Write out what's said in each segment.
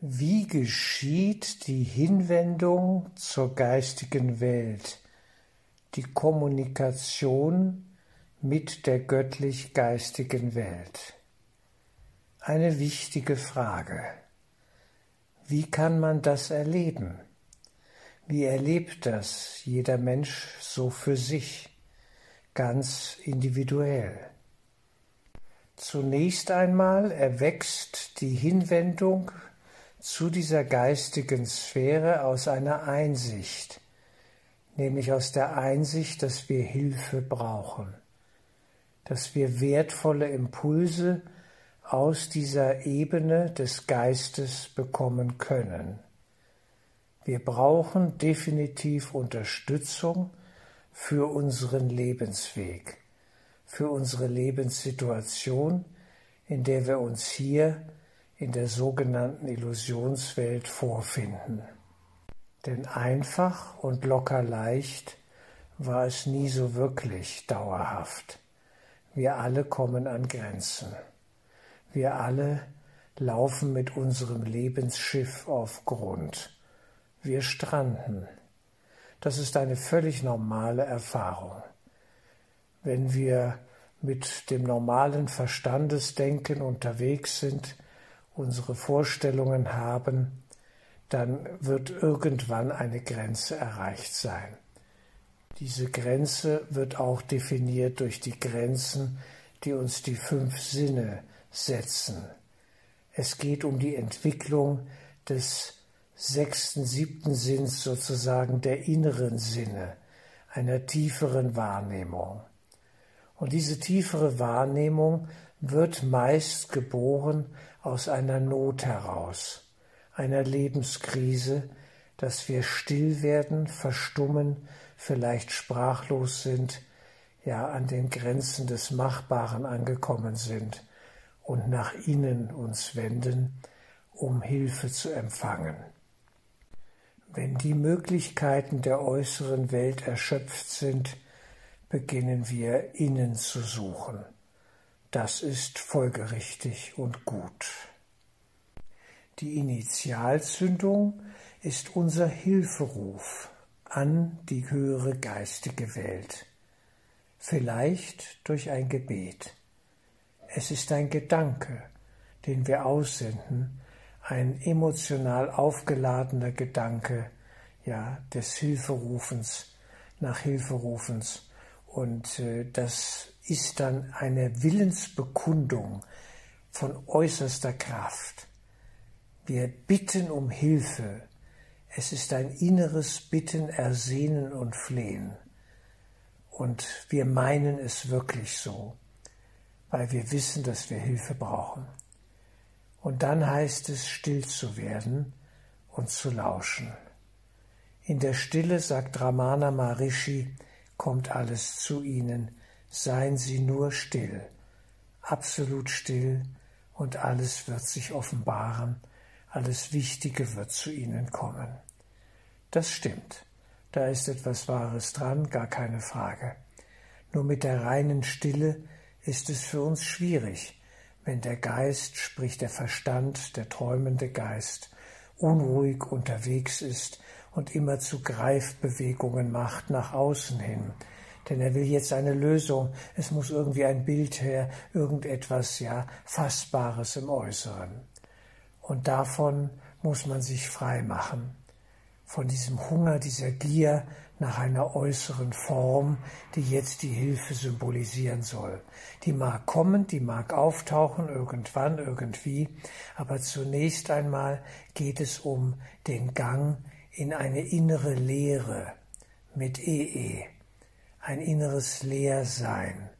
Wie geschieht die Hinwendung zur geistigen Welt, die Kommunikation mit der göttlich-geistigen Welt? Eine wichtige Frage. Wie kann man das erleben? Wie erlebt das jeder Mensch so für sich, ganz individuell? Zunächst einmal erwächst die Hinwendung zu dieser geistigen Sphäre aus einer Einsicht, nämlich aus der Einsicht, dass wir Hilfe brauchen, dass wir wertvolle Impulse aus dieser Ebene des Geistes bekommen können. Wir brauchen definitiv Unterstützung für unseren Lebensweg, für unsere Lebenssituation, in der wir uns hier in der sogenannten Illusionswelt vorfinden. Denn einfach und locker leicht war es nie so wirklich dauerhaft. Wir alle kommen an Grenzen. Wir alle laufen mit unserem Lebensschiff auf Grund. Wir stranden. Das ist eine völlig normale Erfahrung. Wenn wir mit dem normalen Verstandesdenken unterwegs sind, unsere Vorstellungen haben, dann wird irgendwann eine Grenze erreicht sein. Diese Grenze wird auch definiert durch die Grenzen, die uns die fünf Sinne setzen. Es geht um die Entwicklung des sechsten, siebten Sinns sozusagen der inneren Sinne, einer tieferen Wahrnehmung. Und diese tiefere Wahrnehmung wird meist geboren aus einer Not heraus, einer Lebenskrise, dass wir still werden, verstummen, vielleicht sprachlos sind, ja an den Grenzen des Machbaren angekommen sind und nach innen uns wenden, um Hilfe zu empfangen. Wenn die Möglichkeiten der äußeren Welt erschöpft sind, beginnen wir innen zu suchen. Das ist folgerichtig und gut. Die Initialzündung ist unser Hilferuf an die höhere geistige Welt, vielleicht durch ein Gebet. Es ist ein Gedanke, den wir aussenden, ein emotional aufgeladener Gedanke, ja, des Hilferufens, nach Hilferufens. Und äh, das ist dann eine Willensbekundung von äußerster Kraft. Wir bitten um Hilfe. Es ist ein inneres Bitten, Ersehnen und Flehen. Und wir meinen es wirklich so, weil wir wissen, dass wir Hilfe brauchen. Und dann heißt es, still zu werden und zu lauschen. In der Stille, sagt Ramana Maharishi, kommt alles zu ihnen, seien Sie nur still, absolut still, und alles wird sich offenbaren, alles Wichtige wird zu Ihnen kommen. Das stimmt, da ist etwas Wahres dran, gar keine Frage. Nur mit der reinen Stille ist es für uns schwierig, wenn der Geist, sprich der Verstand, der träumende Geist, unruhig unterwegs ist und immer zu Greifbewegungen macht nach außen hin, denn er will jetzt eine Lösung. Es muss irgendwie ein Bild her, irgendetwas, ja, Fassbares im Äußeren. Und davon muss man sich frei machen. Von diesem Hunger, dieser Gier nach einer äußeren Form, die jetzt die Hilfe symbolisieren soll. Die mag kommen, die mag auftauchen, irgendwann, irgendwie, aber zunächst einmal geht es um den Gang in eine innere Leere mit EE ein inneres Leersein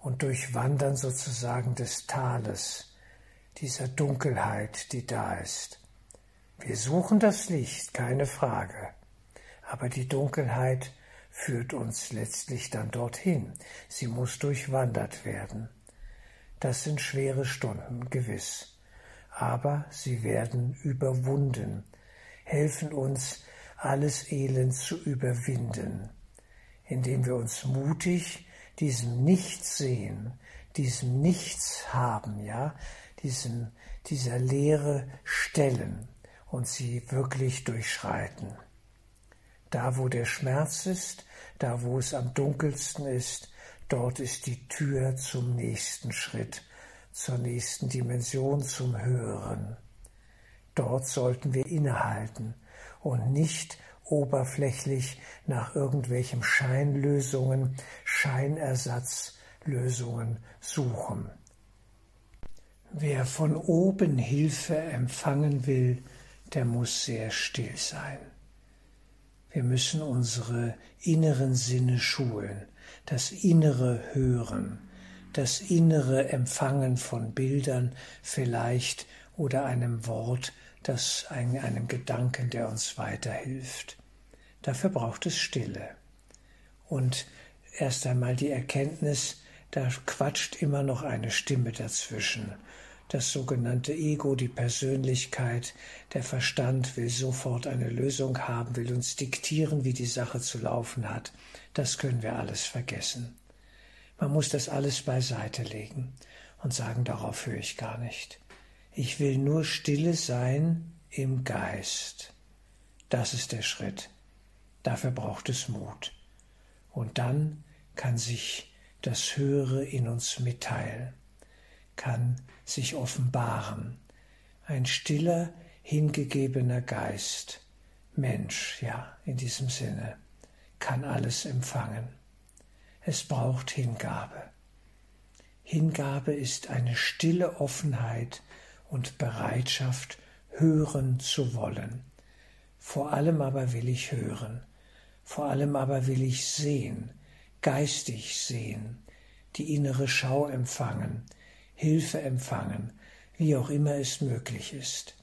und Durchwandern sozusagen des Tales, dieser Dunkelheit, die da ist. Wir suchen das Licht, keine Frage, aber die Dunkelheit führt uns letztlich dann dorthin. Sie muss durchwandert werden. Das sind schwere Stunden, gewiss, aber sie werden überwunden, helfen uns, alles Elend zu überwinden indem wir uns mutig diesem Nichts sehen, diesem Nichts haben, ja, diesem, dieser Leere stellen und sie wirklich durchschreiten. Da, wo der Schmerz ist, da, wo es am dunkelsten ist, dort ist die Tür zum nächsten Schritt, zur nächsten Dimension, zum Höheren. Dort sollten wir innehalten und nicht oberflächlich nach irgendwelchen Scheinlösungen, Scheinersatzlösungen suchen. Wer von oben Hilfe empfangen will, der muss sehr still sein. Wir müssen unsere inneren Sinne schulen, das innere Hören, das innere Empfangen von Bildern vielleicht oder einem Wort, das einem Gedanken, der uns weiterhilft. Dafür braucht es Stille. Und erst einmal die Erkenntnis, da quatscht immer noch eine Stimme dazwischen das sogenannte Ego, die Persönlichkeit, der Verstand will sofort eine Lösung haben, will uns diktieren, wie die Sache zu laufen hat. Das können wir alles vergessen. Man muss das alles beiseite legen und sagen, darauf höre ich gar nicht. Ich will nur stille sein im Geist. Das ist der Schritt. Dafür braucht es Mut. Und dann kann sich das Höhere in uns mitteilen, kann sich offenbaren. Ein stiller, hingegebener Geist, Mensch, ja, in diesem Sinne, kann alles empfangen. Es braucht Hingabe. Hingabe ist eine stille Offenheit und Bereitschaft, hören zu wollen. Vor allem aber will ich hören, vor allem aber will ich sehen, geistig sehen, die innere Schau empfangen, Hilfe empfangen, wie auch immer es möglich ist.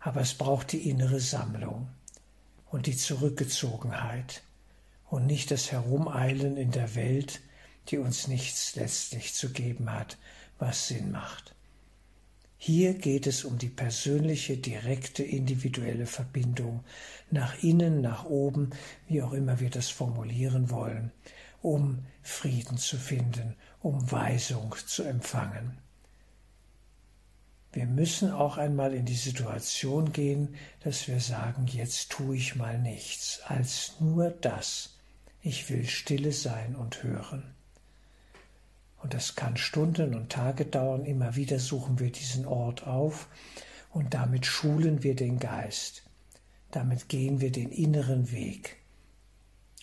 Aber es braucht die innere Sammlung und die Zurückgezogenheit und nicht das Herumeilen in der Welt, die uns nichts letztlich zu geben hat, was Sinn macht. Hier geht es um die persönliche, direkte, individuelle Verbindung nach innen, nach oben, wie auch immer wir das formulieren wollen, um Frieden zu finden, um Weisung zu empfangen. Wir müssen auch einmal in die Situation gehen, dass wir sagen, jetzt tue ich mal nichts, als nur das. Ich will stille sein und hören. Und das kann Stunden und Tage dauern. Immer wieder suchen wir diesen Ort auf und damit schulen wir den Geist. Damit gehen wir den inneren Weg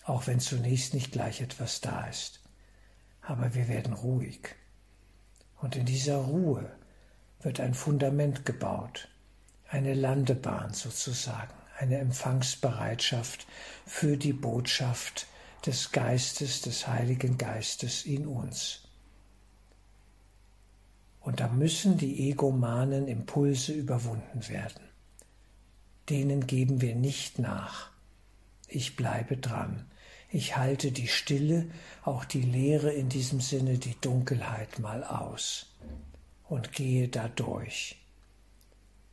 auch wenn zunächst nicht gleich etwas da ist. Aber wir werden ruhig. Und in dieser Ruhe wird ein Fundament gebaut, eine Landebahn sozusagen, eine Empfangsbereitschaft für die Botschaft des Geistes, des Heiligen Geistes in uns. Und da müssen die egomanen Impulse überwunden werden. Denen geben wir nicht nach. Ich bleibe dran. Ich halte die Stille, auch die Leere in diesem Sinne, die Dunkelheit mal aus und gehe da durch.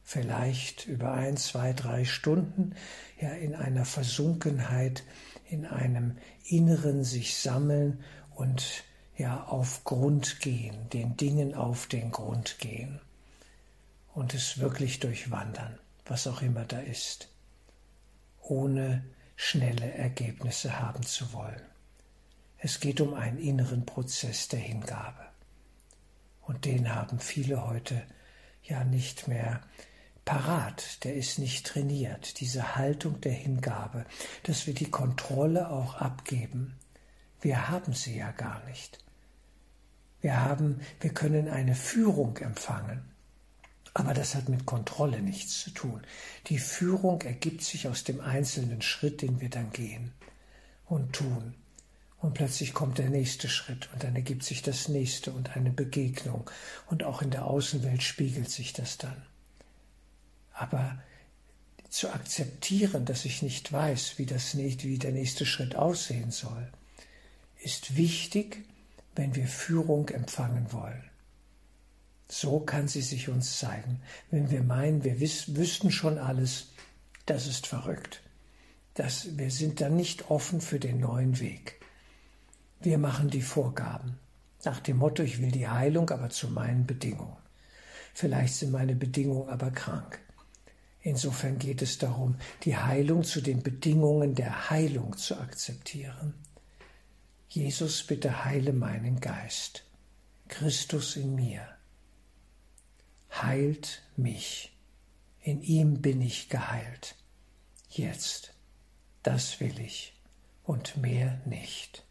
Vielleicht über ein, zwei, drei Stunden, ja in einer Versunkenheit, in einem inneren sich sammeln und ja auf Grund gehen, den Dingen auf den Grund gehen und es wirklich durchwandern, was auch immer da ist, ohne schnelle Ergebnisse haben zu wollen. Es geht um einen inneren Prozess der Hingabe. Und den haben viele heute ja nicht mehr parat, der ist nicht trainiert, diese Haltung der Hingabe, dass wir die Kontrolle auch abgeben. Wir haben sie ja gar nicht. Wir haben, wir können eine Führung empfangen. Aber das hat mit Kontrolle nichts zu tun. Die Führung ergibt sich aus dem einzelnen Schritt, den wir dann gehen und tun. Und plötzlich kommt der nächste Schritt und dann ergibt sich das nächste und eine Begegnung. Und auch in der Außenwelt spiegelt sich das dann. Aber zu akzeptieren, dass ich nicht weiß, wie, das, wie der nächste Schritt aussehen soll, ist wichtig, wenn wir Führung empfangen wollen. So kann sie sich uns zeigen. Wenn wir meinen, wir wiss, wüssten schon alles, das ist verrückt. Das, wir sind dann nicht offen für den neuen Weg. Wir machen die Vorgaben. Nach dem Motto, ich will die Heilung, aber zu meinen Bedingungen. Vielleicht sind meine Bedingungen aber krank. Insofern geht es darum, die Heilung zu den Bedingungen der Heilung zu akzeptieren. Jesus, bitte heile meinen Geist. Christus in mir. Heilt mich. In ihm bin ich geheilt. Jetzt. Das will ich und mehr nicht.